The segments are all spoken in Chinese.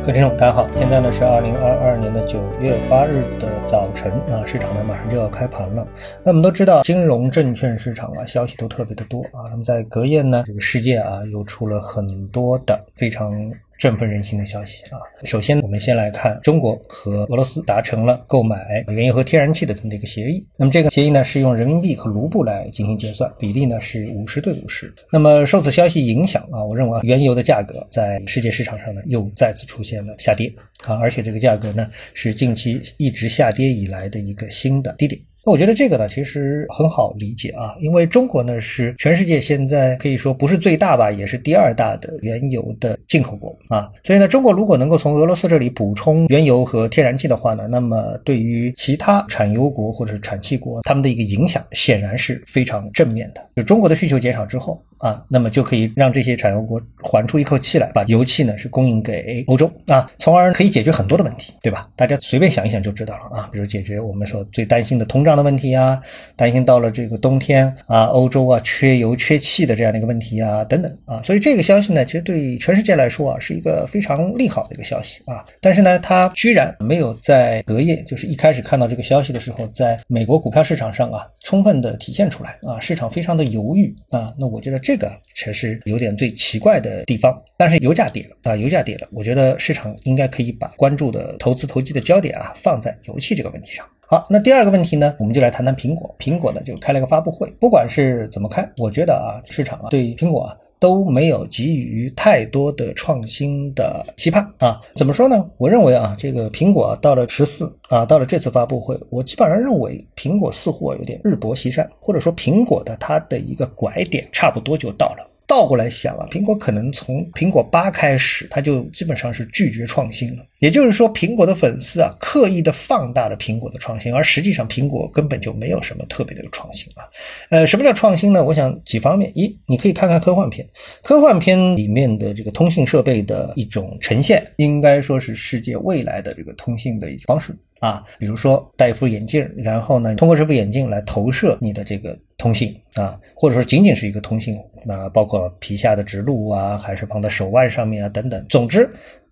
各位听众，大家好，现在呢是二零二二年的九月八日的早晨啊，市场呢马上就要开盘了。那我们都知道，金融证券市场啊，消息都特别的多啊。那么在隔夜呢，这个世界啊又出了很多的非常。振奋人心的消息啊！首先，我们先来看中国和俄罗斯达成了购买原油和天然气的这么一个协议。那么这个协议呢，是用人民币和卢布来进行结算，比例呢是五十对五十。那么受此消息影响啊，我认为原油的价格在世界市场上呢又再次出现了下跌啊，而且这个价格呢是近期一直下跌以来的一个新的低点。那我觉得这个呢，其实很好理解啊，因为中国呢是全世界现在可以说不是最大吧，也是第二大的原油的进口国啊，所以呢，中国如果能够从俄罗斯这里补充原油和天然气的话呢，那么对于其他产油国或者是产气国，他们的一个影响显然是非常正面的。就中国的需求减少之后啊，那么就可以让这些产油国缓出一口气来，把油气呢是供应给欧洲啊，从而可以解决很多的问题，对吧？大家随便想一想就知道了啊，比如解决我们说最担心的通胀。这样的问题啊，担心到了这个冬天啊，欧洲啊缺油缺气的这样的一个问题啊，等等啊，所以这个消息呢，其实对全世界来说啊，是一个非常利好的一个消息啊。但是呢，它居然没有在隔夜，就是一开始看到这个消息的时候，在美国股票市场上啊，充分的体现出来啊，市场非常的犹豫啊。那我觉得这个才是有点最奇怪的地方。但是油价跌了啊，油价跌了，我觉得市场应该可以把关注的投资投机的焦点啊，放在油气这个问题上。好，那第二个问题呢，我们就来谈谈苹果。苹果呢就开了个发布会，不管是怎么开，我觉得啊，市场啊对苹果啊都没有给予太多的创新的期盼啊。怎么说呢？我认为啊，这个苹果到了十四啊，到了这次发布会，我基本上认为苹果似乎有点日薄西山，或者说苹果的它的一个拐点差不多就到了。倒过来想啊，苹果可能从苹果八开始，它就基本上是拒绝创新了。也就是说，苹果的粉丝啊，刻意的放大了苹果的创新，而实际上苹果根本就没有什么特别的创新啊。呃，什么叫创新呢？我想几方面：一，你可以看看科幻片，科幻片里面的这个通信设备的一种呈现，应该说是世界未来的这个通信的一种方式。啊，比如说戴一副眼镜，然后呢，通过这副眼镜来投射你的这个通信啊，或者说仅仅是一个通信，那包括皮下的植入啊，还是放在手腕上面啊等等，总之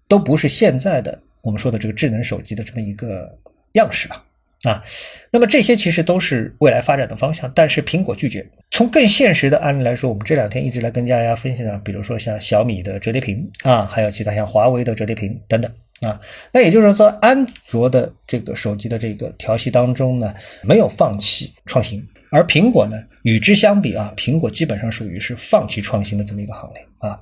都不是现在的我们说的这个智能手机的这么一个样式吧？啊，那么这些其实都是未来发展的方向，但是苹果拒绝。从更现实的案例来说，我们这两天一直来跟大家分享，比如说像小米的折叠屏啊，还有其他像华为的折叠屏等等。啊，那也就是说，安卓的这个手机的这个调系当中呢，没有放弃创新，而苹果呢，与之相比啊，苹果基本上属于是放弃创新的这么一个行列啊。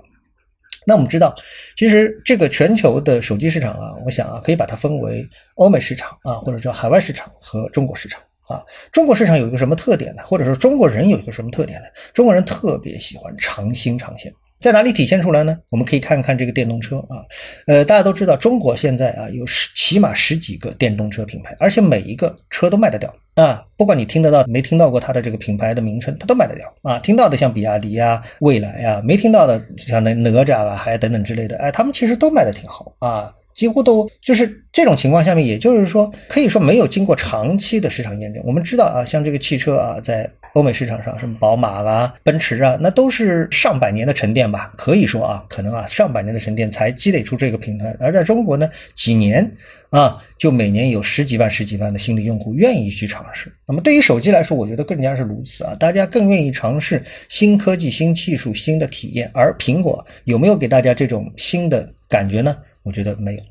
那我们知道，其实这个全球的手机市场啊，我想啊，可以把它分为欧美市场啊，或者叫海外市场和中国市场啊。中国市场有一个什么特点呢？或者说中国人有一个什么特点呢？中国人特别喜欢长新长线。在哪里体现出来呢？我们可以看看这个电动车啊，呃，大家都知道，中国现在啊有十起码十几个电动车品牌，而且每一个车都卖得掉啊，不管你听得到没听到过它的这个品牌的名称，它都卖得掉啊。听到的像比亚迪呀、蔚来呀，没听到的像那哪吒啊，还等等之类的，哎，他们其实都卖得挺好啊，几乎都就是这种情况下面，也就是说，可以说没有经过长期的市场验证。我们知道啊，像这个汽车啊，在欧美市场上，什么宝马啊、奔驰啊，那都是上百年的沉淀吧？可以说啊，可能啊，上百年的沉淀才积累出这个品牌。而在中国呢，几年啊，就每年有十几万、十几万的新的用户愿意去尝试。那么对于手机来说，我觉得更加是如此啊，大家更愿意尝试新科技、新技术、新的体验。而苹果有没有给大家这种新的感觉呢？我觉得没有。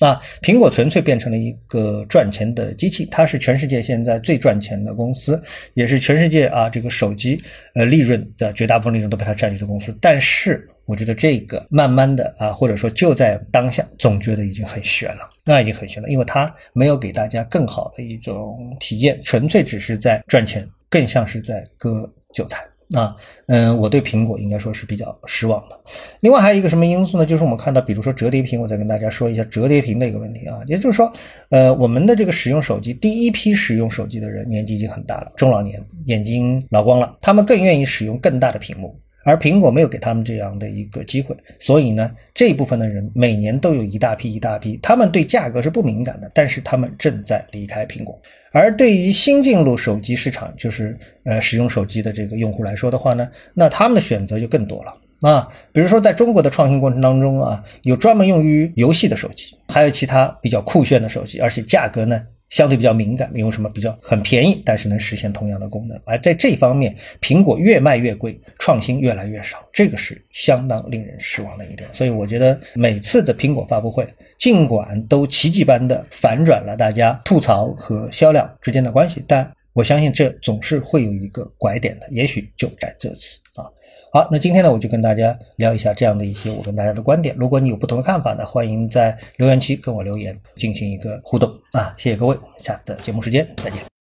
啊，苹果纯粹变成了一个赚钱的机器，它是全世界现在最赚钱的公司，也是全世界啊这个手机呃利润的绝大部分利润都被它占据的公司。但是我觉得这个慢慢的啊，或者说就在当下，总觉得已经很悬了，那已经很悬了，因为它没有给大家更好的一种体验，纯粹只是在赚钱，更像是在割韭菜。啊，嗯，我对苹果应该说是比较失望的。另外还有一个什么因素呢？就是我们看到，比如说折叠屏，我再跟大家说一下折叠屏的一个问题啊。也就是说，呃，我们的这个使用手机，第一批使用手机的人年纪已经很大了，中老年，眼睛老光了，他们更愿意使用更大的屏幕，而苹果没有给他们这样的一个机会，所以呢，这一部分的人每年都有一大批一大批，他们对价格是不敏感的，但是他们正在离开苹果。而对于新进入手机市场，就是呃使用手机的这个用户来说的话呢，那他们的选择就更多了啊，比如说在中国的创新过程当中啊，有专门用于游戏的手机，还有其他比较酷炫的手机，而且价格呢相对比较敏感，没有什么比较很便宜，但是能实现同样的功能。而在这方面，苹果越卖越贵，创新越来越少，这个是相当令人失望的一点。所以我觉得每次的苹果发布会，尽管都奇迹般的反转了大家吐槽和销量之间的关系，但我相信这总是会有一个拐点的，也许就在这次啊。好，那今天呢，我就跟大家聊一下这样的一些我跟大家的观点。如果你有不同的看法呢，欢迎在留言区跟我留言，进行一个互动啊！谢谢各位，下次的节目时间再见。